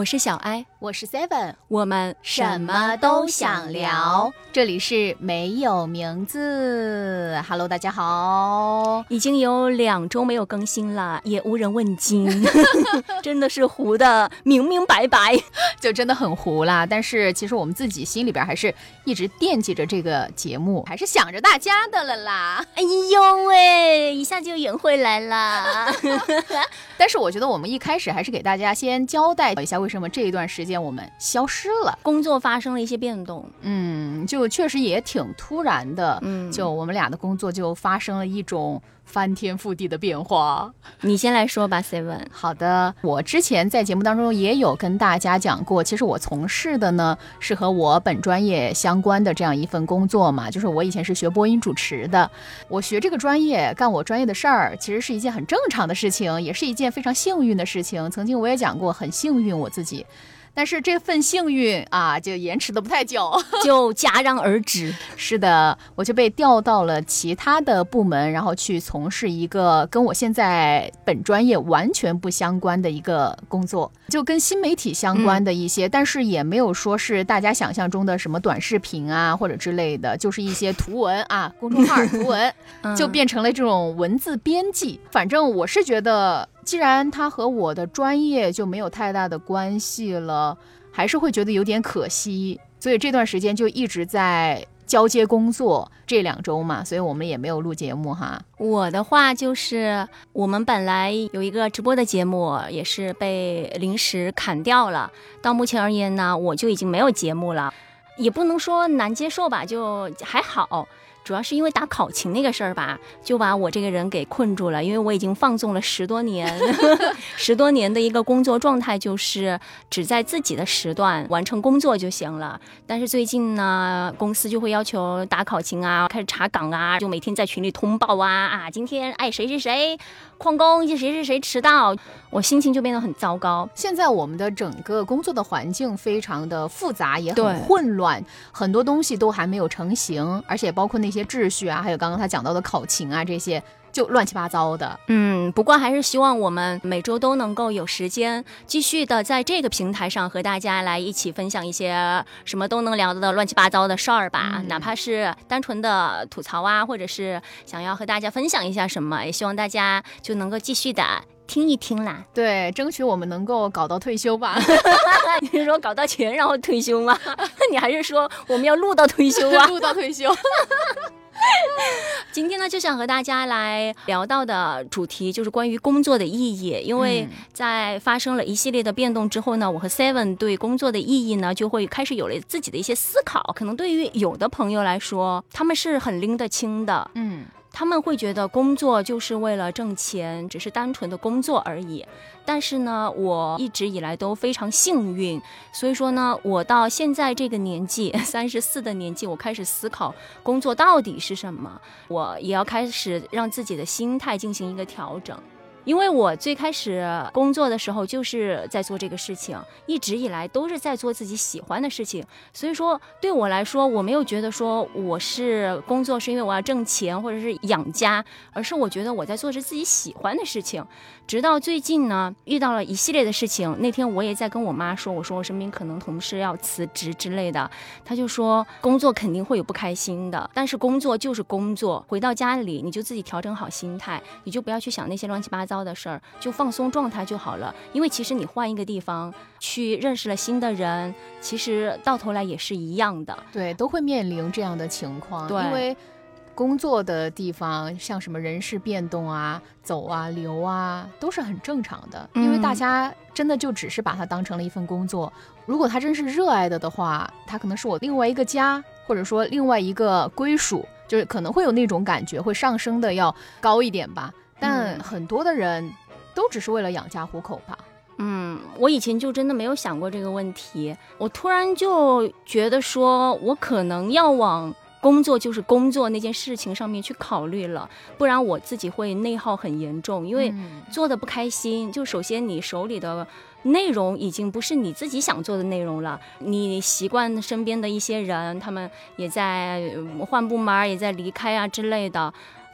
我是小艾，我是 Seven，我们什么都想聊。这里是没有名字。Hello，大家好，已经有两周没有更新了，也无人问津，真的是糊的明明白白，就真的很糊啦。但是其实我们自己心里边还是一直惦记着这个节目，还是想着大家的了啦。哎呦喂，一下就赢回来了。但是我觉得我们一开始还是给大家先交代一下为。什么这一段时间我们消失了？工作发生了一些变动，嗯，就确实也挺突然的，嗯，就我们俩的工作就发生了一种。翻天覆地的变化，你先来说吧，Seven。好的，我之前在节目当中也有跟大家讲过，其实我从事的呢是和我本专业相关的这样一份工作嘛，就是我以前是学播音主持的，我学这个专业干我专业的事儿，其实是一件很正常的事情，也是一件非常幸运的事情。曾经我也讲过，很幸运我自己。但是这份幸运啊，就延迟的不太久，就戛然而止。是的，我就被调到了其他的部门，然后去从事一个跟我现在本专业完全不相关的一个工作，就跟新媒体相关的一些，但是也没有说是大家想象中的什么短视频啊或者之类的，就是一些图文啊，公众号图文，就变成了这种文字编辑。反正我是觉得。既然它和我的专业就没有太大的关系了，还是会觉得有点可惜，所以这段时间就一直在交接工作。这两周嘛，所以我们也没有录节目哈。我的话就是，我们本来有一个直播的节目，也是被临时砍掉了。到目前而言呢，我就已经没有节目了，也不能说难接受吧，就还好。主要是因为打考勤那个事儿吧，就把我这个人给困住了。因为我已经放纵了十多年，十多年的一个工作状态就是只在自己的时段完成工作就行了。但是最近呢，公司就会要求打考勤啊，开始查岗啊，就每天在群里通报啊啊，今天哎谁谁谁旷工，谁谁谁迟到，我心情就变得很糟糕。现在我们的整个工作的环境非常的复杂，也很混乱，很多东西都还没有成型，而且包括那。些秩序啊，还有刚刚他讲到的考勤啊，这些就乱七八糟的。嗯，不过还是希望我们每周都能够有时间继续的在这个平台上和大家来一起分享一些什么都能聊的乱七八糟的事儿吧。哪怕是单纯的吐槽啊，或者是想要和大家分享一下什么，也希望大家就能够继续的听一听啦。对，争取我们能够搞到退休吧。你是说搞到钱然后退休吗？你还是说我们要录到退休啊？录到退休。今天呢，就想和大家来聊到的主题就是关于工作的意义。因为在发生了一系列的变动之后呢，我和 Seven 对工作的意义呢，就会开始有了自己的一些思考。可能对于有的朋友来说，他们是很拎得清的，嗯。他们会觉得工作就是为了挣钱，只是单纯的工作而已。但是呢，我一直以来都非常幸运，所以说呢，我到现在这个年纪，三十四的年纪，我开始思考工作到底是什么，我也要开始让自己的心态进行一个调整。因为我最开始工作的时候就是在做这个事情，一直以来都是在做自己喜欢的事情，所以说对我来说，我没有觉得说我是工作是因为我要挣钱或者是养家，而是我觉得我在做着自己喜欢的事情。直到最近呢，遇到了一系列的事情。那天我也在跟我妈说，我说我身边可能同事要辞职之类的，她就说工作肯定会有不开心的，但是工作就是工作，回到家里你就自己调整好心态，你就不要去想那些乱七八糟的事儿，就放松状态就好了。因为其实你换一个地方去认识了新的人，其实到头来也是一样的，对，都会面临这样的情况，对，因为。工作的地方，像什么人事变动啊、走啊、留啊，都是很正常的。因为大家真的就只是把它当成了一份工作。如果他真是热爱的的话，他可能是我另外一个家，或者说另外一个归属，就是可能会有那种感觉，会上升的要高一点吧。但很多的人都只是为了养家糊口吧。嗯，我以前就真的没有想过这个问题，我突然就觉得说，我可能要往。工作就是工作那件事情上面去考虑了，不然我自己会内耗很严重，因为做的不开心。就首先你手里的内容已经不是你自己想做的内容了，你习惯身边的一些人，他们也在换部门，也在离开啊之类的，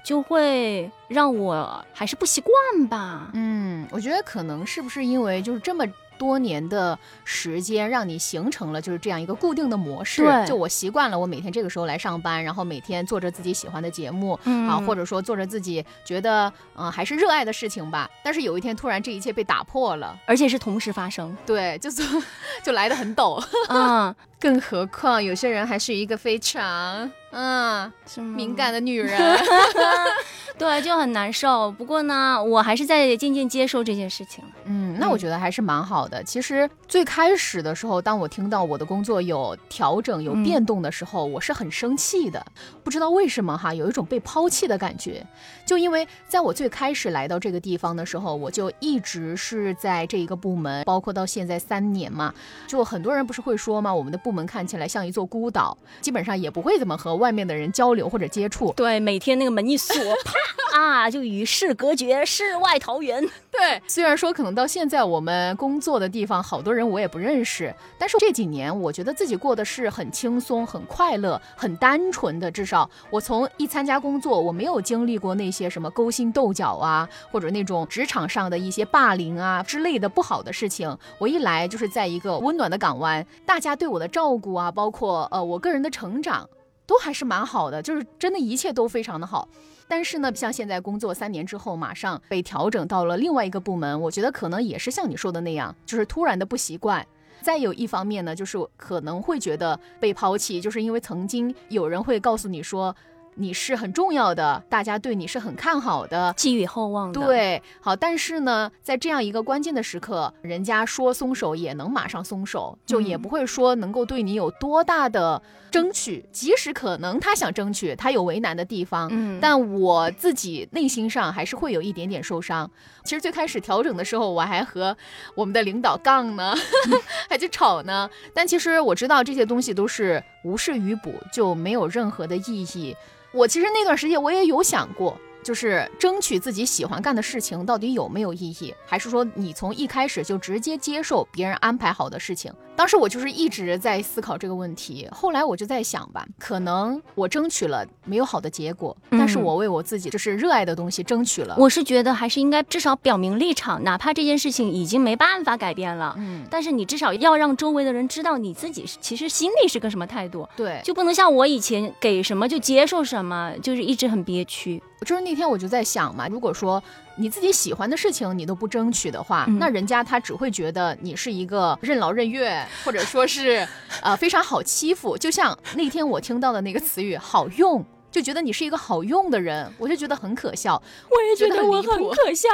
就会让我还是不习惯吧。嗯，我觉得可能是不是因为就是这么。多年的时间，让你形成了就是这样一个固定的模式。对就我习惯了，我每天这个时候来上班，然后每天做着自己喜欢的节目，嗯啊，或者说做着自己觉得嗯、呃还是热爱的事情吧。但是有一天突然这一切被打破了，而且是同时发生。对，就是 就来的很陡。嗯，更何况有些人还是一个非常嗯敏感的女人。对，就很难受。不过呢，我还是在渐渐接受这件事情了。嗯，那我觉得还是蛮好的。其实最开始的时候，当我听到我的工作有调整、有变动的时候，我是很生气的。不知道为什么哈，有一种被抛弃的感觉。就因为在我最开始来到这个地方的时候，我就一直是在这一个部门，包括到现在三年嘛。就很多人不是会说嘛，我们的部门门看起来像一座孤岛，基本上也不会怎么和外面的人交流或者接触。对，每天那个门一锁，啪啊，就与世隔绝，世外桃源。对，虽然说可能到现在我们工作的地方，好多人我也不认识，但是这几年我觉得自己过的是很轻松、很快乐、很单纯的。至少我从一参加工作，我没有经历过那些什么勾心斗角啊，或者那种职场上的一些霸凌啊之类的不好的事情。我一来就是在一个温暖的港湾，大家对我的照顾啊，包括呃我个人的成长。都还是蛮好的，就是真的一切都非常的好。但是呢，像现在工作三年之后，马上被调整到了另外一个部门，我觉得可能也是像你说的那样，就是突然的不习惯。再有一方面呢，就是可能会觉得被抛弃，就是因为曾经有人会告诉你说你是很重要的，大家对你是很看好的，寄予厚望的。，对，好，但是呢，在这样一个关键的时刻，人家说松手也能马上松手，就也嗯不会说能够对你有多大的争取。即使可能他想争取，他有为难的地方，嗯，但我自己内心上还是会有一点点受伤。其实最开始调整的时候，我还和我们的领导杠呢，还去吵呢。但其实我知道这些东西都是无事于补，就没有任何的意义。我其实那段时间我也有想过，就是争取自己喜欢干的事情到底有没有意义，还是说你从一开始就直接接受别人安排好的事情？当时我就是一直在思考这个问题。后来我就在想吧，可能我争取了没有好的结果，但是嗯我为我自己就是热爱的东西争取了。我是觉得还是应该至少表明立场，哪怕这件事情已经没办法改变了。嗯，但是你至少要让周围的人知道你自己其实心里是个什么态度，对，就不能像我以前给什么就接受什么，就是一直很憋屈。就是那天我就在想嘛，如果说你自己喜欢的事情你都不争取的话，嗯那人家他只会觉得你是一个任劳任怨，或者说是呃非常好欺负。就像那天我听到的那个词语“好用”，就觉得你是一个好用的人，我就觉得很可笑。我也觉得我很可笑。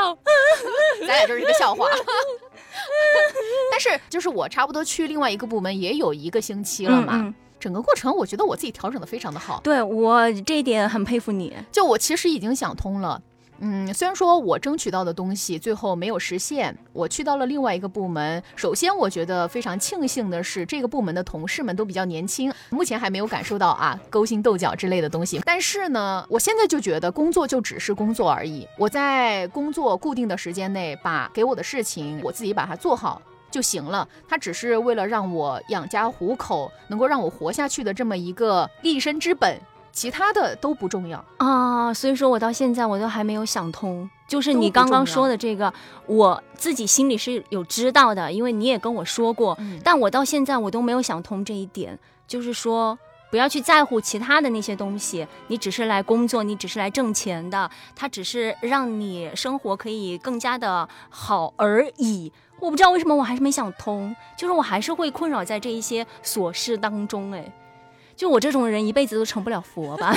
咱俩就是一个笑话。但是就是我差不多去另外一个部门也有一个星期了嘛，嗯嗯整个过程我觉得我自己调整的非常的好。对我这一点很佩服你。就我其实已经想通了。嗯，虽然说我争取到的东西最后没有实现，我去到了另外一个部门。首先，我觉得非常庆幸的是，这个部门的同事们都比较年轻，目前还没有感受到啊勾心斗角之类的东西。但是呢，我现在就觉得工作就只是工作而已。我在工作固定的时间内，把给我的事情我自己把它做好。就行了，他只是为了让我养家糊口，能够让我活下去的这么一个立身之本，其他的都不重要。啊，所以说我到现在我都还没有想通，就是你刚刚说的这个，我自己心里是有知道的，因为你也跟我说过，嗯但我到现在我都没有想通这一点，就是说。不要去在乎其他的那些东西，你只是来工作，你只是来挣钱的，它只是让你生活可以更加的好而已。我不知道为什么我还是没想通，就是我还是会困扰在这一些琐事当中。哎，就我这种人一辈子都成不了佛吧。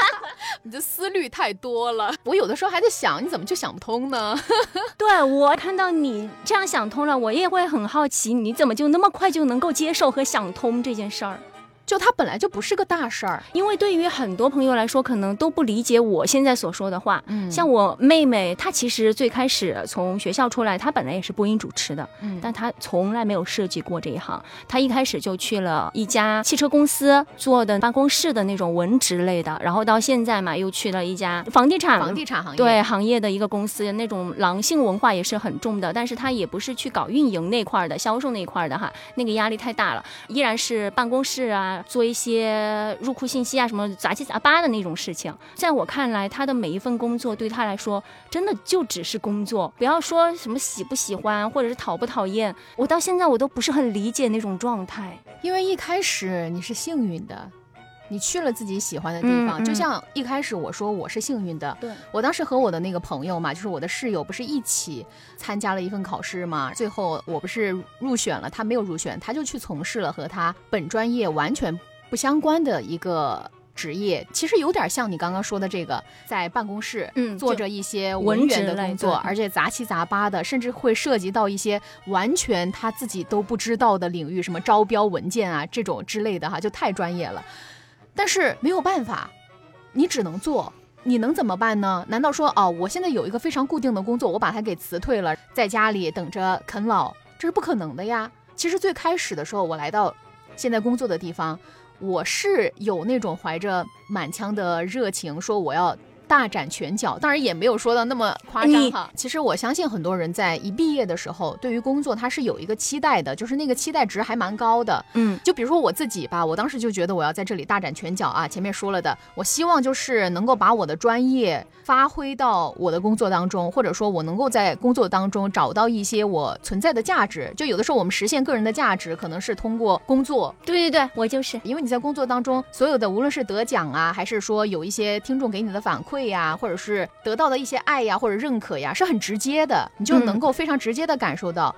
你的思虑太多了，我有的时候还在想，你怎么就想不通呢？对我看到你这样想通了，我也会很好奇，你怎么就那么快就能够接受和想通这件事儿？就它本来就不是个大事儿，因为对于很多朋友来说，可能都不理解我现在所说的话。嗯像我妹妹，她其实最开始从学校出来，她本来也是播音主持的，嗯但她从来没有涉及过这一行。她一开始就去了一家汽车公司做的办公室的那种文职类的，然后到现在嘛，又去了一家房地产房地产行业，对行业的一个公司，那种狼性文化也是很重的，但是她也不是去搞运营那块儿的、销售那块儿的哈，那个压力太大了，依然是办公室啊，做一些入库信息啊，什么杂七杂八的那种事情。在我看来，他的每一份工作对他来说，真的就只是工作。不要说什么喜不喜欢，或者是讨不讨厌，我到现在我都不是很理解那种状态。因为一开始你是幸运的。你去了自己喜欢的地方，就像一开始我说我是幸运的。对我当时和我的那个朋友嘛，就是我的室友，不是一起参加了一份考试嘛？最后我不是入选了，他没有入选，他就去从事了和他本专业完全不相关的一个职业。其实有点像你刚刚说的这个，在办公室嗯做着一些文员的工作，而且杂七杂八的，甚至会涉及到一些完全他自己都不知道的领域，什么招标文件啊这种之类的哈，就太专业了。但是没有办法，你只能做，你能怎么办呢？难道说哦，我现在有一个非常固定的工作，我把它给辞退了，在家里等着啃老，这是不可能的呀。其实最开始的时候，我来到现在工作的地方，我是有那种怀着满腔的热情，说我要。大展拳脚，当然也没有说到那么夸张哈。其实我相信很多人在一毕业的时候，对于工作他是有一个期待的，就是那个期待值还蛮高的。嗯，就比如说我自己吧，我当时就觉得我要在这里大展拳脚啊。前面说了的，我希望就是能够把我的专业发挥到我的工作当中，或者说我能够在工作当中找到一些我存在的价值。就有的时候我们实现个人的价值，可能是通过工作。对对对，我就是，因为你在工作当中所有的，无论是得奖啊，还是说有一些听众给你的反馈。对呀，或者是得到的一些爱呀，或者认可呀，是很直接的，你就能够非常直接的感受到。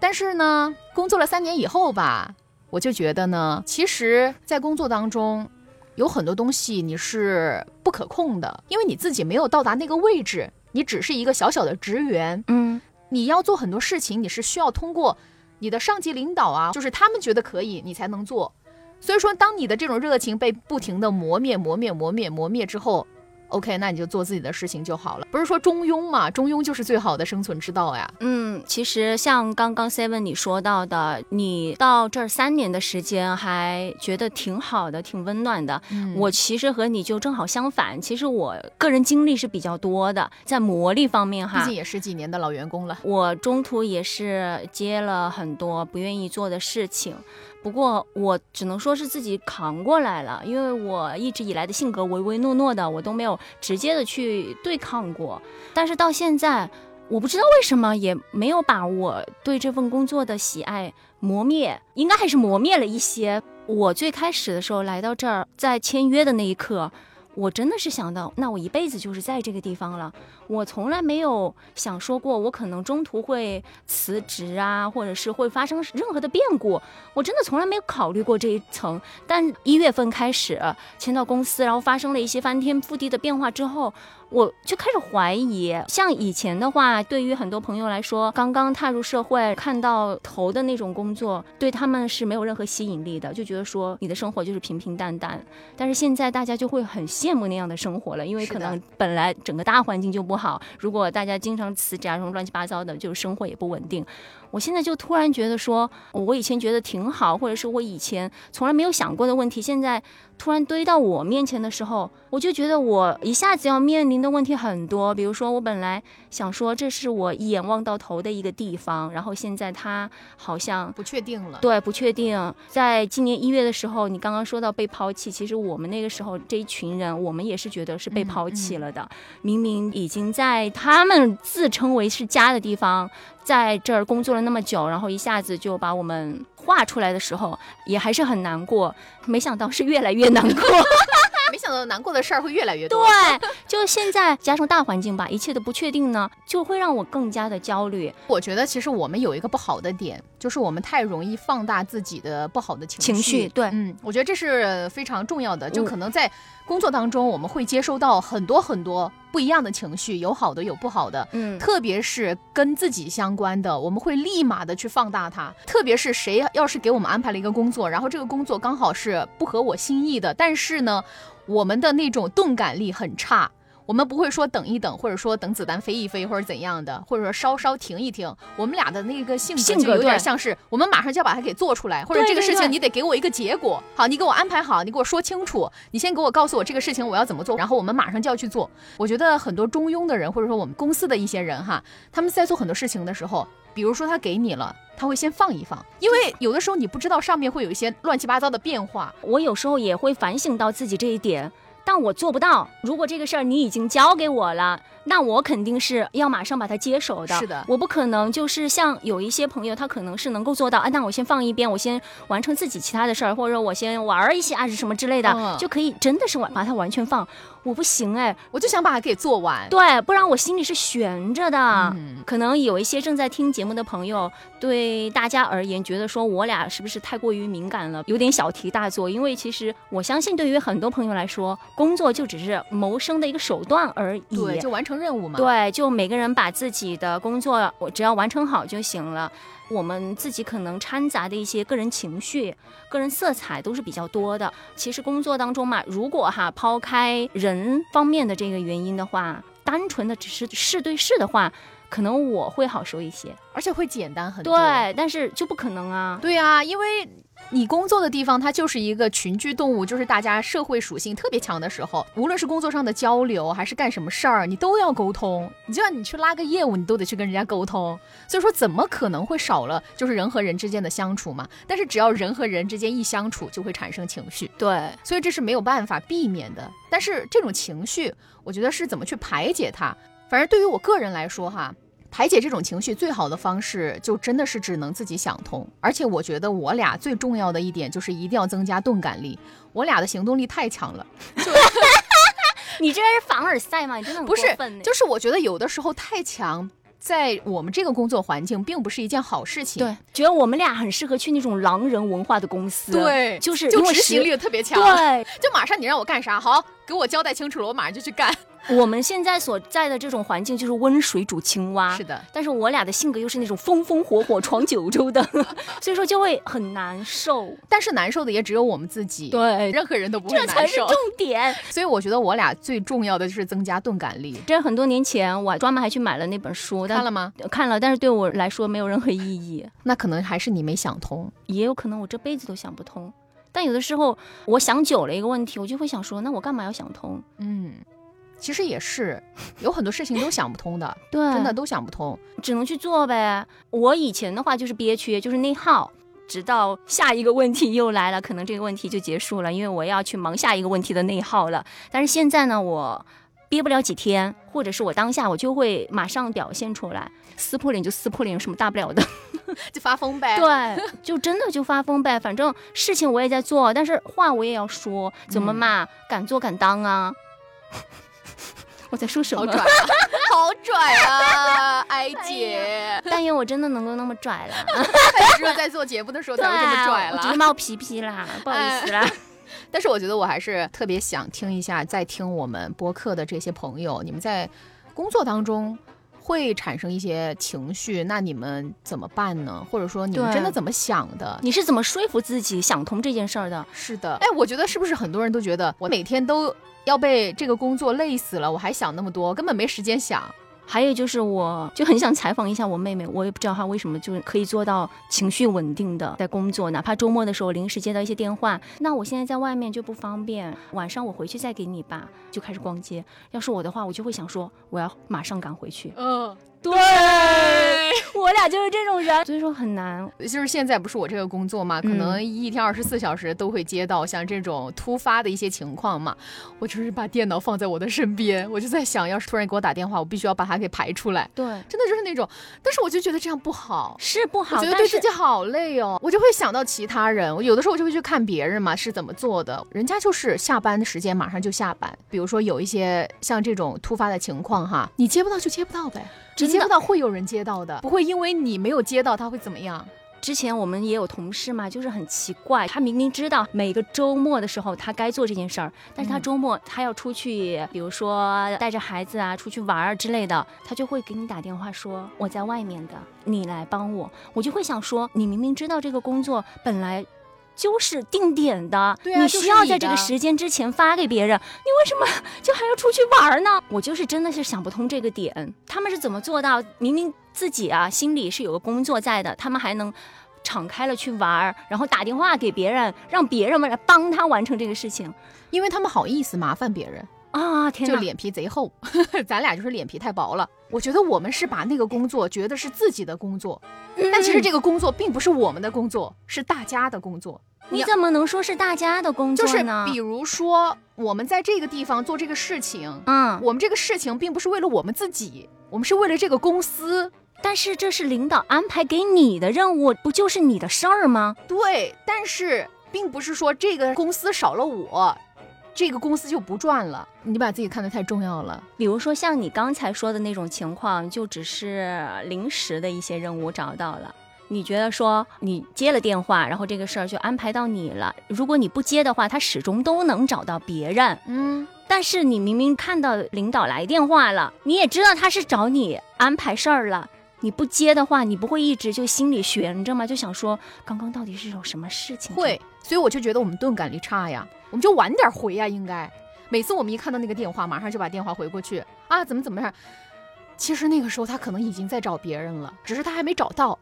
但是呢，工作了三年以后吧，我就觉得呢，其实，在工作当中，有很多东西你是不可控的，因为你自己没有到达那个位置，你只是一个小小的职员。嗯，你要做很多事情，你是需要通过你的上级领导啊，就是他们觉得可以，你才能做。所以说，当你的这种热情被不停的磨灭、磨灭、磨灭、磨灭之后，OK，那你就做自己的事情就好了。不是说中庸嘛？中庸就是最好的生存之道呀。嗯，其实像刚刚 Seven 你说到的，你到这儿三年的时间还觉得挺好的，挺温暖的。我其实和你就正好相反。其实我个人经历是比较多的，在磨砺方面哈，毕竟也十几年的老员工了。我中途也是接了很多不愿意做的事情。不过我只能说是自己扛过来了，因为我一直以来的性格唯唯诺诺的，我都没有直接的去对抗过。但是到现在，我不知道为什么也没有把我对这份工作的喜爱磨灭，应该还是磨灭了一些。我最开始的时候来到这儿，在签约的那一刻。我真的是想到，那我一辈子就是在这个地方了。我从来没有想说过，我可能中途会辞职啊，或者是会发生任何的变故。我真的从来没有考虑过这一层。但一月份开始签到公司，然后发生了一些翻天覆地的变化之后。我就开始怀疑，像以前的话，对于很多朋友来说，刚刚踏入社会看到头的那种工作，对他们是没有任何吸引力的，就觉得说你的生活就是平平淡淡。但是现在大家就会很羡慕那样的生活了，因为可能本来整个大环境就不好，如果大家经常辞职啊，什么乱七八糟的，就是生活也不稳定。我现在就突然觉得说，我以前觉得挺好，或者是我以前从来没有想过的问题，现在突然堆到我面前的时候，我就觉得我一下子要面临的问题很多。比如说，我本来想说这是我一眼望到头的一个地方，然后现在它好像不确定了。对，不确定。在今年一月的时候，你刚刚说到被抛弃，其实我们那个时候这一群人，我们也是觉得是被抛弃了的。明明已经在他们自称为是家的地方。在这儿工作了那么久，然后一下子就把我们画出来的时候，也还是很难过。没想到是越来越难过。没想到难过的事儿会越来越多。对，就现在加上大环境吧，一切的不确定呢，就会让我更加的焦虑。我觉得其实我们有一个不好的点，就是我们太容易放大自己的不好的情绪。情绪，对，嗯，我觉得这是非常重要的。就可能在工作当中，我们会接收到很多很多不一样的情绪，有好的，有不好的。嗯，特别是跟自己相关的，我们会立马的去放大它。特别是谁要是给我们安排了一个工作，然后这个工作刚好是不合我心意的，但是呢。我们的那种钝感力很差，我们不会说等一等，或者说等子弹飞一飞，或者怎样的，或者说稍稍停一停。我们俩的那个性格有点像是，我们马上就要把它给做出来，或者这个事情你得给我一个结果。好，你给我安排好，你给我说清楚，你先给我告诉我这个事情我要怎么做，然后我们马上就要去做。我觉得很多中庸的人，或者说我们公司的一些人哈，他们在做很多事情的时候。比如说他给你了，他会先放一放，因为有的时候你不知道上面会有一些乱七八糟的变化。我有时候也会反省到自己这一点，但我做不到。如果这个事儿你已经交给我了，那我肯定是要马上把它接手的。是的我不可能就是像有一些朋友，他可能是能够做到，啊，那我先放一边，我先完成自己其他的事儿，或者我先玩儿一下是什么之类的，嗯就可以真的是完把它完全放。我不行哎，我就想把它给做完。对，不然我心里是悬着的。嗯可能有一些正在听节目的朋友，对大家而言，觉得说我俩是不是太过于敏感了，有点小题大做。因为其实我相信，对于很多朋友来说，工作就只是谋生的一个手段而已。对，就完成任务嘛。，对，就每个人把自己的工作，我只要完成好就行了。我们自己可能掺杂的一些个人情绪、个人色彩都是比较多的。其实工作当中嘛，如果哈抛开人方面的这个原因的话，单纯的只是事对事的话，可能我会好受一些。而且会简单很多。对，但是就不可能啊。对啊，因为你工作的地方，它就是一个群居动物，就是大家社会属性特别强的时候，无论是工作上的交流，还是干什么事儿，你都要沟通。你就像你去拉个业务，你都得去跟人家沟通。所以说，怎么可能会少了就是人和人之间的相处嘛？但是只要人和人之间一相处，就会产生情绪，对，所以这是没有办法避免的。但是这种情绪，我觉得是怎么去排解它。反正对于我个人来说，哈。排解这种情绪最好的方式，就真的是只能自己想通。而且我觉得我俩最重要的一点就是一定要增加钝感力。我俩的行动力太强了，你这是凡尔赛吗？你真的很不是过分呢，就是我觉得有的时候太强，在我们这个工作环境并不是一件好事情。对，觉得我们俩很适合去那种狼人文化的公司。对，就是就执行力特别强。对，就马上你让我干啥，好，给我交代清楚了，我马上就去干。我们现在所在的这种环境就是温水煮青蛙。是的，但是我俩的性格又是那种风风火火闯九州的，所以说就会很难受。但是难受的也只有我们自己，对，任何人都不会难受这才是重。点。所以我觉得我俩最重要的就是增加钝感力。这很多年前我专门还去买了那本书，看了吗？看了，但是对我来说没有任何意义，那可能还是你没想通。也有可能我这辈子都想不通。但有的时候我想久了一个问题，我就会想说，那我干嘛要想通？嗯，其实也是，有很多事情都想不通的，对，真的都想不通。只能去做呗。我以前的话就是憋屈，就是内耗，直到下一个问题又来了，可能这个问题就结束了，因为我要去忙下一个问题的内耗了。但是现在呢，我憋不了几天，或者是我当下我就会马上表现出来，撕破脸就撕破脸，有什么大不了的？就发疯呗。对，就真的就发疯呗。反正事情我也在做，但是话我也要说，怎么嘛，敢做敢当啊！我在说什么？好拽啊！好拽啊，艾姐！但愿我真的能够那么拽了。只有在做节目的时候才会这么拽了。我觉得冒皮皮啦，不好意思啦。但是我觉得我还是特别想听一下，在听我们播客的这些朋友，你们在工作当中会产生一些情绪，那你们怎么办呢？或者说你们真的怎么想的？你是怎么说服自己想通这件事儿的？是的，哎，我觉得是不是很多人都觉得我每天都要被这个工作累死了，我还想那么多，根本没时间想。还有就是，我就很想采访一下我妹妹，我也不知道她为什么就可以做到情绪稳定的在工作，哪怕周末的时候临时接到一些电话，那我现在在外面就不方便，晚上我回去再给你吧，就开始逛街。要是我的话，我就会想说，我要马上赶回去。嗯，对，我俩就是这种人，所以说很难。就是现在不是我这个工作嘛，可嗯能一天二十四小时都会接到像这种突发的一些情况嘛。我就是把电脑放在我的身边，我就在想，要是突然给我打电话，我必须要把它给排出来。对，真的就是那种，但是我就觉得这样不好。是不好，我觉得对自己好累哦，我就会想到其他人，我有的时候我就会去看别人嘛是怎么做的，人家就是下班的时间马上就下班，比如说有一些像这种突发的情况哈，你接不到就接不到呗，你接不到会有人接到的，不会因为你没有接到他会怎么样？之前我们也有同事嘛，就是很奇怪，他明明知道每个周末的时候他该做这件事儿，但是他周末他要出去，比如说带着孩子啊出去玩儿之类的，他就会给你打电话说我在外面的，你来帮我。我就会想说，你明明知道这个工作本来。就是定点的，你需要在这个时间之前发给别人，你为什么就还要出去玩儿呢？我就是真的是想不通这个点，他们是怎么做到？明明自己啊心里是有个工作在的，他们还能敞开了去玩儿，然后打电话给别人，让别人们来帮他完成这个事情。因为他们好意思麻烦别人，啊！天哪，就脸皮贼厚，咱俩就是脸皮太薄了。我觉得我们是把那个工作觉得是自己的工作，但其实这个工作并不是我们的工作，是大家的工作。你怎么能说是大家的工作就是？比如说，我们在这个地方做这个事情，嗯，我们这个事情并不是为了我们自己，我们是为了这个公司。但是这是领导安排给你的任务，不就是你的事儿吗？对，但是并不是说这个公司少了我，这个公司就不赚了。你把自己看得太重要了。比如说像你刚才说的那种情况，就只是临时的一些任务找到了。你觉得说你接了电话，然后这个事儿就安排到你了。如果你不接的话，他始终都能找到别人。嗯，但是你明明看到领导来电话了，你也知道他是找你安排事儿了，你不接的话，你不会一直就心里悬着吗？就想说刚刚到底是有什么事情？会，所以我就觉得我们钝感力差呀，我们就晚点回呀，应该。每次我们一看到那个电话，马上就把电话回过去啊，怎么怎么样？其实那个时候他可能已经在找别人了，只是他还没找到。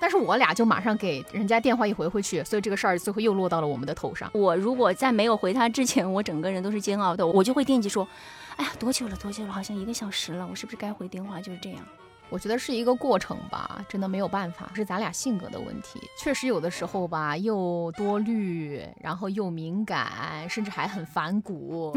但是我俩就马上给人家电话一回回去，所以这个事儿最后又落到了我们的头上。我如果在没有回他之前，我整个人都是煎熬的，我就会惦记说，哎呀，多久了，多久了？好像一个小时了，我是不是该回电话？就是这样。我觉得是一个过程吧，真的没有办法，是咱俩性格的问题。确实有的时候吧，又多虑，然后又敏感，甚至还很反骨。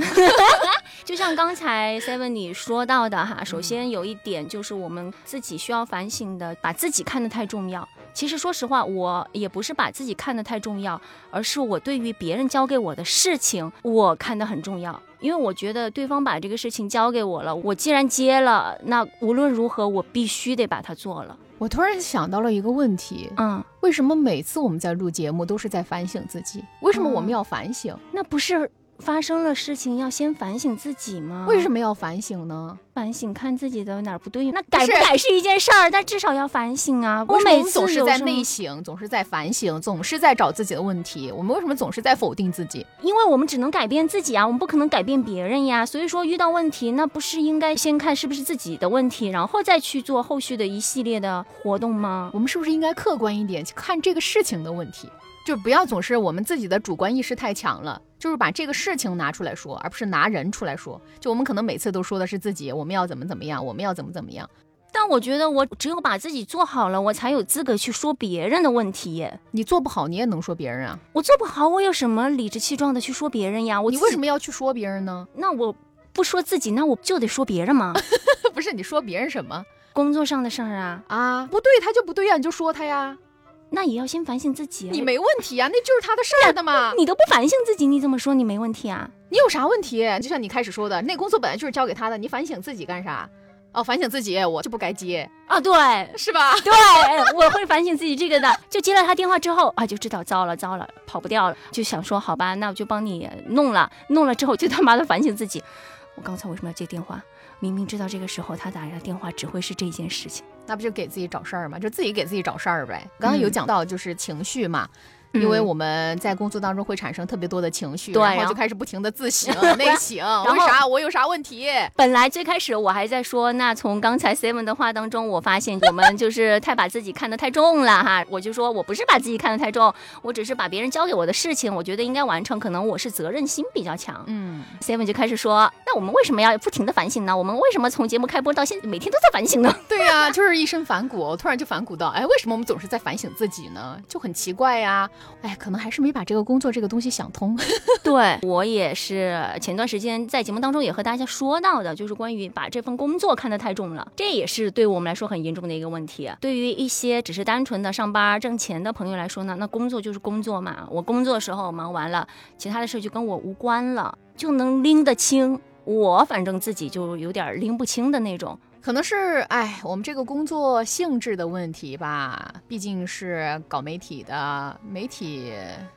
就像刚才 Seven 你说到的哈，首先有一点就是我们自己需要反省的，把自己看得太重要。其实说实话，我也不是把自己看得太重要，而是我对于别人交给我的事情，我看得很重要。因为我觉得对方把这个事情交给我了，我既然接了，那无论如何我必须得把它做了。我突然想到了一个问题，嗯，为什么每次我们在录节目都是在反省自己？为什么我们要反省？那不是发生了事情要先反省自己吗？为什么要反省呢？反省看自己的哪儿不对，那改不改是一件事儿，但至少要反省啊。我每次总是在内省，总是在反省，总是在找自己的问题？我们为什么总是在否定自己？因为我们只能改变自己啊，我们不可能改变别人呀。所以说遇到问题，那不是应该先看是不是自己的问题，然后再去做后续的一系列的活动吗？我们是不是应该客观一点去看这个事情的问题？就不要总是我们自己的主观意识太强了，就是把这个事情拿出来说，而不是拿人出来说。就我们可能每次都说的是自己，我们要怎么怎么样，我们要怎么怎么样。但我觉得我只有把自己做好了，我才有资格去说别人的问题耶。你做不好，你也能说别人啊。我做不好，我有什么理直气壮的去说别人呀？我你为什么要去说别人呢？那我不说自己，那我就得说别人吗？不是你说别人什么工作上的事儿啊，啊？不对，他就不对呀，你就说他呀。那也要先反省自己啊。你没问题啊，那就是他的事儿的嘛。你都不反省自己，你怎么说你没问题啊？你有啥问题？就像你开始说的，那工作本来就是交给他的，你反省自己干啥？哦，反省自己，我就不该接，啊，对是吧？对，我会反省自己这个的。就接了他电话之后啊，就知道糟了糟了，跑不掉了，就想说好吧，那我就帮你弄了，弄了之后就他妈的反省自己，我刚才为什么要接电话？明明知道这个时候他打来电话只会是这件事情。那不就给自己找事儿吗？就自己给自己找事儿呗。刚刚有嗯讲到就是情绪嘛。嗯因为我们在工作当中会产生特别多的情绪，然后后就开始不停的自省、内省，后为啥我有啥问题？本来最开始我还在说，那从刚才 Seven 的话当中，我发现我们就是太把自己看得太重了哈。我就说我不是把自己看得太重，我只是把别人交给我的事情，我觉得应该完成，可能我是责任心比较强。嗯，Seven 就开始说，那我们为什么要不停的反省呢？我们为什么从节目开播到现在每天都在反省呢？对呀、就是一身反骨。我突然就反骨到，哎，为什么我们总是在反省自己呢？就很奇怪呀。哎，可能还是没把这个工作这个东西想通。对我也是前段时间在节目当中也和大家说到的，就是关于把这份工作看得太重了，这也是对我们来说很严重的一个问题。对于一些只是单纯的上班挣钱的朋友来说呢，那工作就是工作嘛，我工作的时候忙完了，其他的事就跟我无关了，就能拎得清。我反正自己就有点拎不清的那种。可能是哎，我们这个工作性质的问题吧，毕竟是搞媒体的，媒体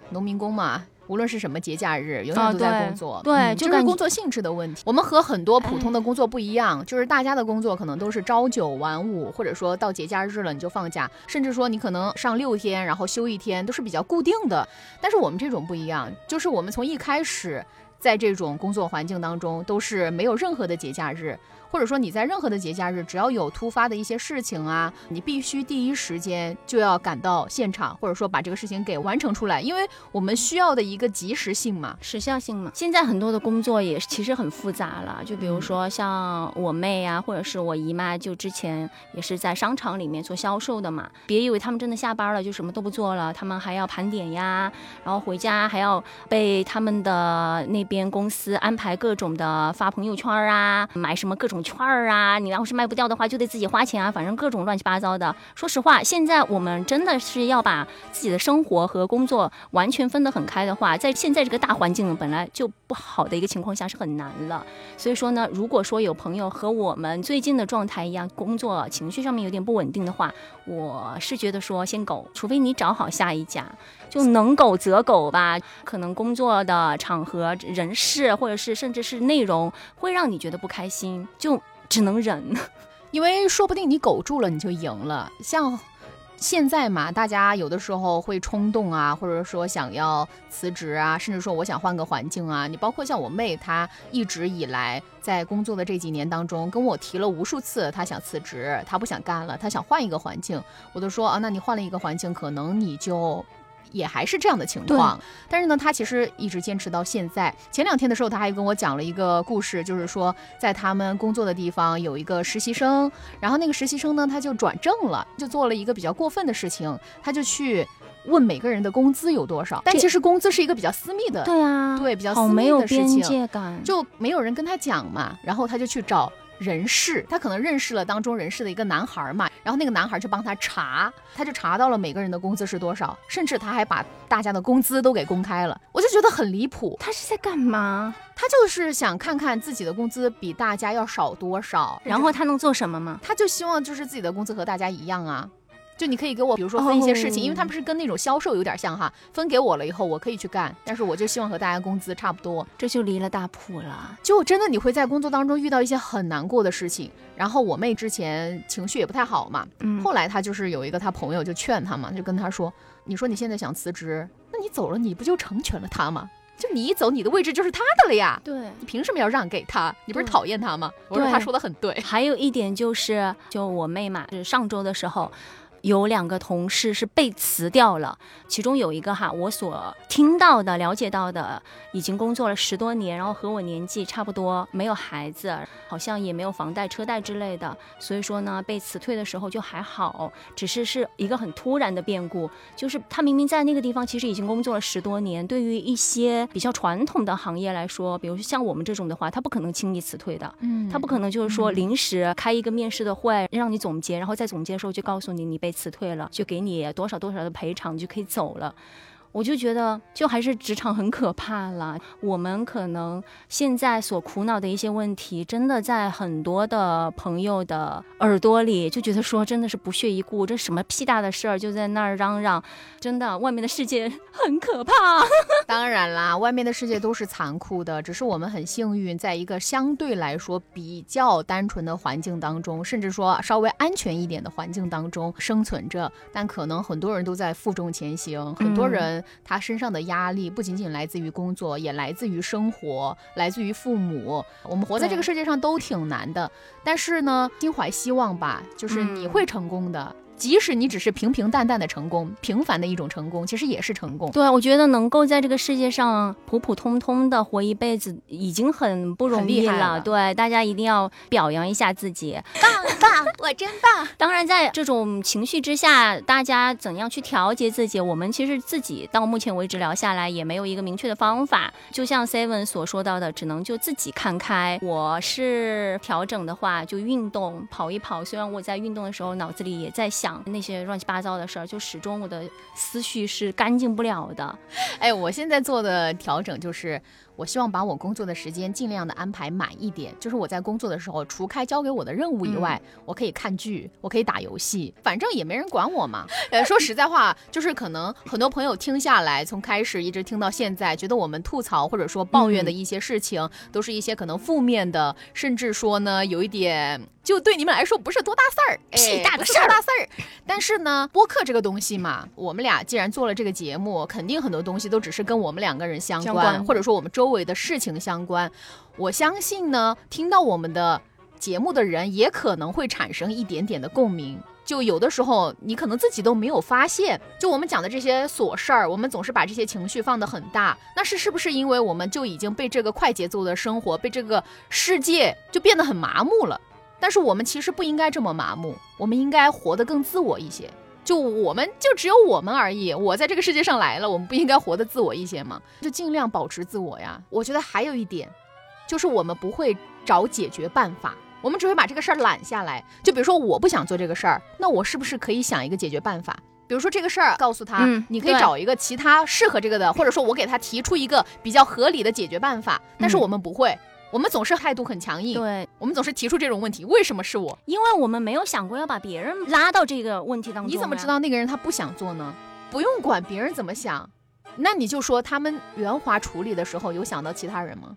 农民工嘛。无论是什么节假日，永啊远都在工作，对嗯就是工作性质的问题。我们和很多普通的工作不一样，就是大家的工作可能都是朝九晚五，或者说到节假日了你就放假，甚至说你可能上六天，然后休一天，都是比较固定的。但是我们这种不一样，就是我们从一开始在这种工作环境当中都是没有任何的节假日，或者说你在任何的节假日，只要有突发的一些事情啊，你必须第一时间就要赶到现场，或者说把这个事情给完成出来，因为我们需要的一个及时性嘛，时效性嘛。现在很多的工作也其实很复杂了，就比如说像我妹啊，或者是我姨妈，就之前也是在商场里面做销售的嘛。别以为他们真的下班了就什么都不做了，他们还要盘点呀，然后回家还要被他们的那边公司安排各种的发朋友圈啊，买什么各种券儿啊。你要是卖不掉的话，就得自己花钱啊，反正各种乱七八糟的。说实话，现在我们真的是要把自己的生活和工作完全分得很开的话，在现在这个大环境本来就不好的一个情况下是很难了。所以说呢，如果说有朋友和我们最近的状态一样，工作情绪上面有点不稳定的话，我是觉得说先苟，除非你找好下一家，就能苟则苟吧。可能工作的场合、人事或者是甚至是内容会让你觉得不开心，就只能忍，因为说不定你苟住了你就赢了。像。现在嘛，大家有的时候会冲动啊，或者说想要辞职啊，甚至说我想换个环境啊。你包括像我妹，她一直以来在工作的这几年当中，跟我提了无数次，她想辞职，她不想干了，她想换一个环境。我都说啊，那你换了一个环境，可能你就。也还是这样的情况，但是呢，他其实一直坚持到现在。前两天的时候，他还跟我讲了一个故事，就是说在他们工作的地方有一个实习生，然后那个实习生呢，他就转正了，就做了一个比较过分的事情，他就去问每个人的工资有多少。但其实工资是一个比较私密的，对啊，对，比较私密的事情，就没有人跟他讲嘛，然后他就去找。人事，他可能认识了当中人事的一个男孩嘛，然后那个男孩就帮他查，他就查到了每个人的工资是多少，甚至他还把大家的工资都给公开了，我就觉得很离谱。他是在干嘛？他就是想看看自己的工资比大家要少多少，然后他能做什么吗？他就希望就是自己的工资和大家一样啊。就你可以给我，比如说分一些事情，因为他们是跟那种销售有点像哈，分给我了以后，我可以去干，但是我就希望和大家工资差不多，这就离了大谱了。就真的你会在工作当中遇到一些很难过的事情，然后我妹之前情绪也不太好嘛，嗯，后来她就是有一个她朋友就劝她嘛，就跟她说，你说你现在想辞职，那你走了你不就成全了他吗？就你一走，你的位置就是他的了呀，对你凭什么要让给他？你不是讨厌他吗？我说他说的很对。还有一点就是，就我妹嘛，就是上周的时候。有两个同事是被辞掉了，其中有一个哈，我所听到的、了解到的，已经工作了十多年，然后和我年纪差不多，没有孩子，好像也没有房贷、车贷之类的，所以说呢，被辞退的时候就还好，只是是一个很突然的变故，就是他明明在那个地方其实已经工作了十多年，对于一些比较传统的行业来说，比如说像我们这种的话，他不可能轻易辞退的，嗯，他不可能就是说临时开一个面试的会让你总结，然后在总结的时候就告诉你你被。被辞退了，就给你多少多少的赔偿，就可以走了。我就觉得，就还是职场很可怕了。我们可能现在所苦恼的一些问题，真的在很多的朋友的耳朵里，就觉得说真的是不屑一顾。这什么屁大的事儿，就在那儿嚷嚷。真的，外面的世界 很可怕。当然啦，外面的世界都是残酷的，只是我们很幸运，在一个相对来说比较单纯的环境当中，甚至说稍微安全一点的环境当中生存着。但可能很多人都在负重前行，很多人。他身上的压力不仅仅来自于工作，也来自于生活，来自于父母。我们活在这个世界上都挺难的，但是呢，心怀希望吧，就是你会成功的。即使你只是平平淡淡的成功，平凡的一种成功，其实也是成功。对，我觉得能够在这个世界上普普通通的活一辈子，已经很不容易了。对，大家一定要表扬一下自己，棒 棒，我真棒。当然，在这种情绪之下，大家怎样去调节自己？我们其实自己到目前为止聊下来，也没有一个明确的方法。就像 Seven 所说到的，只能就自己看开。我是调整的话，就运动，跑一跑。虽然我在运动的时候，脑子里也在想。那些乱七八糟的事儿，就始终我的思绪是干净不了的。哎，我现在做的调整就是。我希望把我工作的时间尽量的安排满一点，就是我在工作的时候，除开交给我的任务以外，我可以看剧，我可以打游戏，反正也没人管我嘛。呃，说实在话，就是可能很多朋友听下来，从开始一直听到现在，觉得我们吐槽或者说抱怨的一些事情，都是一些可能负面的，甚至说呢，有一点就对你们来说不是多大事儿，屁大的事儿，大事儿。但是呢，播客这个东西嘛，我们俩既然做了这个节目，肯定很多东西都只是跟我们两个人相关，或者说我们周。周围的事情相关，我相信呢，听到我们的节目的人也可能会产生一点点的共鸣。就有的时候，你可能自己都没有发现，就我们讲的这些琐事儿，我们总是把这些情绪放得很大。那是是不是因为我们就已经被这个快节奏的生活，被这个世界就变得很麻木了？但是我们其实不应该这么麻木，我们应该活得更自我一些。就我们就只有我们而已，我在这个世界上来了，我们不应该活得自我一些吗？就尽量保持自我呀。我觉得还有一点，就是我们不会找解决办法。我们只会把这个事儿揽下来，就比如说我不想做这个事儿，那我是不是可以想一个解决办法？比如说这个事儿，告诉他，你可以找一个其他适合这个的，或者说我给他提出一个比较合理的解决办法。但是我们不会，我们总是态度很强硬，对我们总是提出这种问题，为什么是我？因为我们没有想过要把别人拉到这个问题当中。你怎么知道那个人他不想做呢？不用管别人怎么想，那你就说他们圆滑处理的时候有想到其他人吗？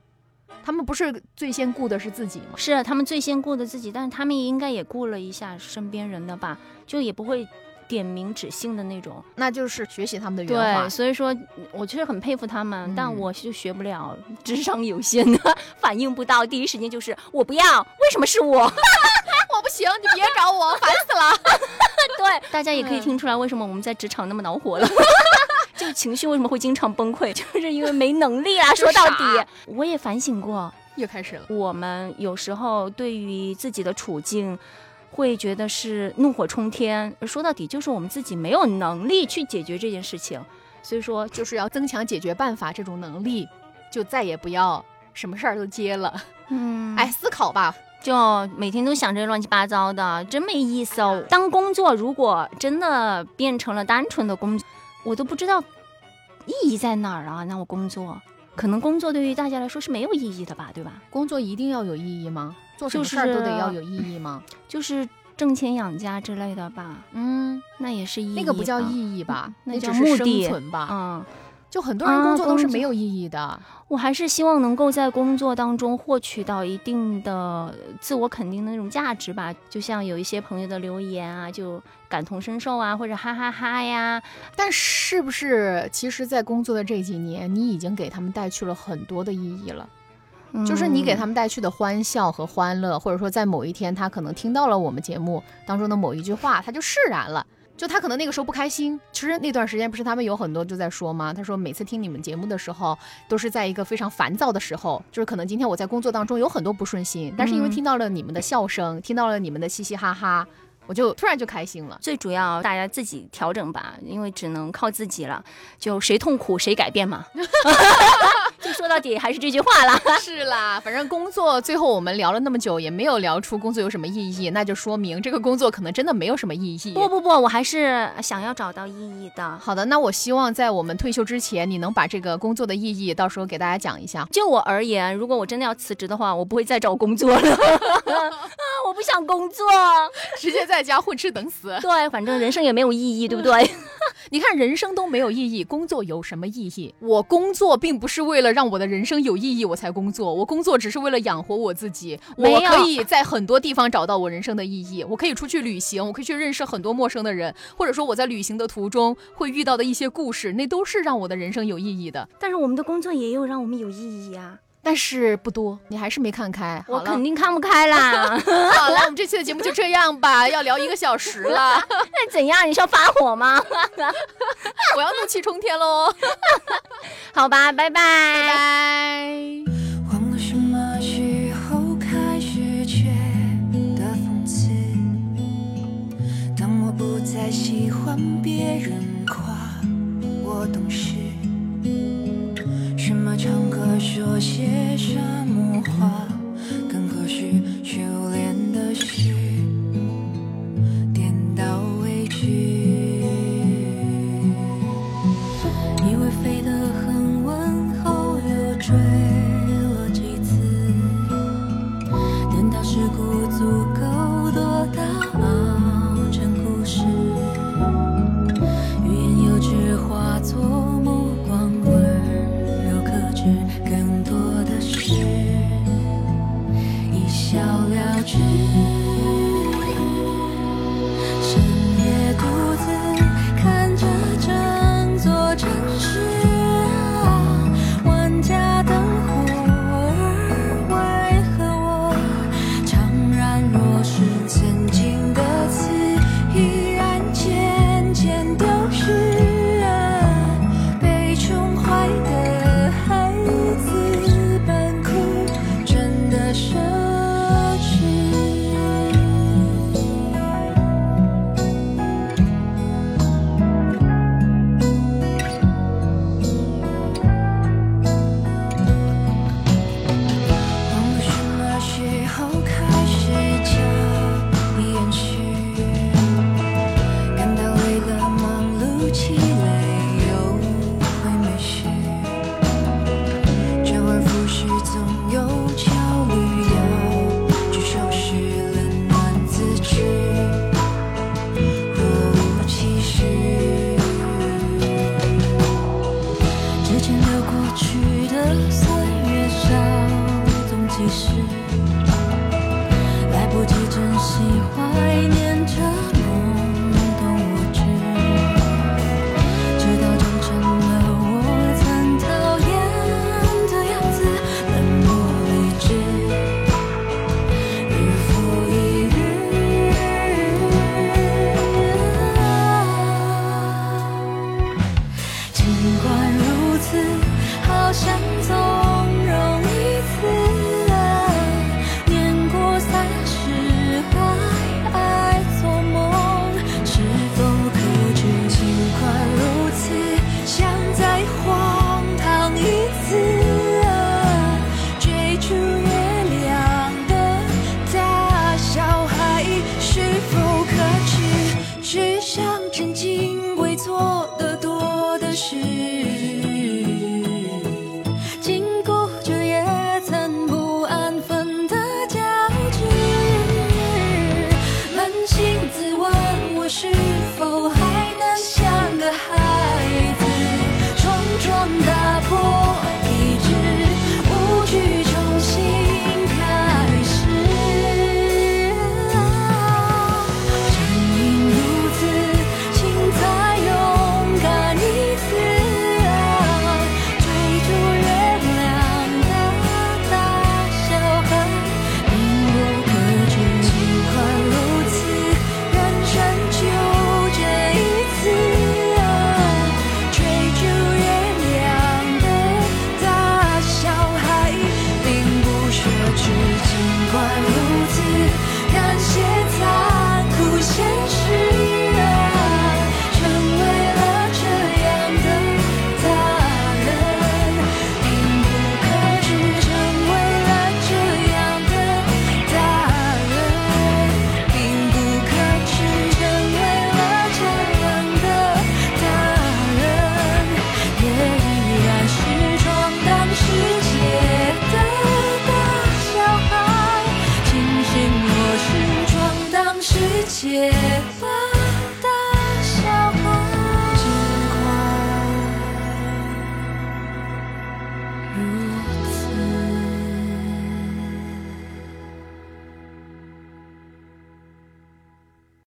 他们不是最先顾的是自己吗？是他们最先顾的自己，但是他们应该也顾了一下身边人的吧，就也不会点名指姓的那种。那就是学习他们的原话。对，所以说我确实很佩服他们，但我就学不了，智商有限的，反应不到，第一时间就是我不要，为什么是我？我不行，你别找我，烦死了。对，大家也可以听出来为什么我们在职场那么恼火了。就情绪为什么会经常崩溃，就是因为没能力啊。说到底，我也反省过，又开始了。我们有时候对于自己的处境，会觉得是怒火冲天。说到底，就是我们自己没有能力去解决这件事情，所以说就是要增强解决办法这种能力，就再也不要什么事儿都接了。嗯，哎，思考吧，就每天都想这乱七八糟的，真没意思哦。当工作如果真的变成了单纯的工作。我都不知道意义在哪儿啊！那我工作，可能工作对于大家来说是没有意义的吧，对吧？工作一定要有意义吗？做什么事儿都得要有意义吗？就是挣钱养家之类的吧。嗯，那也是意义。那个不叫意义吧？那叫目的吧？嗯。就很多人工作都是没有意义的，我还是希望能够在工作当中获取到一定的自我肯定的那种价值吧。就像有一些朋友的留言啊，就感同身受啊，或者哈哈哈呀。但是不是，其实，在工作的这几年，你已经给他们带去了很多的意义了？就是你给他们带去的欢笑和欢乐，或者说在某一天他可能听到了我们节目当中的某一句话，他就释然了。就他可能那个时候不开心，其实那段时间不是他们有很多就在说吗？他说每次听你们节目的时候，都是在一个非常烦躁的时候，就是可能今天我在工作当中有很多不顺心，但是因为听到了你们的笑声，听到了你们的嘻嘻哈哈，我就突然就开心了。最主要大家自己调整吧，因为只能靠自己了，就谁痛苦谁改变嘛。就说到底还是这句话啦，是啦，反正工作最后我们聊了那么久，也没有聊出工作有什么意义，那就说明这个工作可能真的没有什么意义。不不不，我还是想要找到意义的。好的，那我希望在我们退休之前，你能把这个工作的意义到时候给大家讲一下。就我而言，如果我真的要辞职的话，我不会再找工作了。啊，我不想工作，直接在家混吃等死。对，反正人生也没有意义，对不对？你看，人生都没有意义，工作有什么意义？我工作并不是为了。让我的人生有意义，我才工作。我工作只是为了养活我自己。我可以在很多地方找到我人生的意义。我可以出去旅行，我可以去认识很多陌生的人，或者说我在旅行的途中会遇到的一些故事，那都是让我的人生有意义的。但是我们的工作也有让我们有意义呀。但是不多，你还是没看开。我肯定看不开啦。好了，我们这期的节目就这样吧，要聊一个小时了。那怎样？你是要发火吗？我要怒气冲天喽。好吧，拜拜。拜拜。唱歌说些什么话，更合适修炼的心。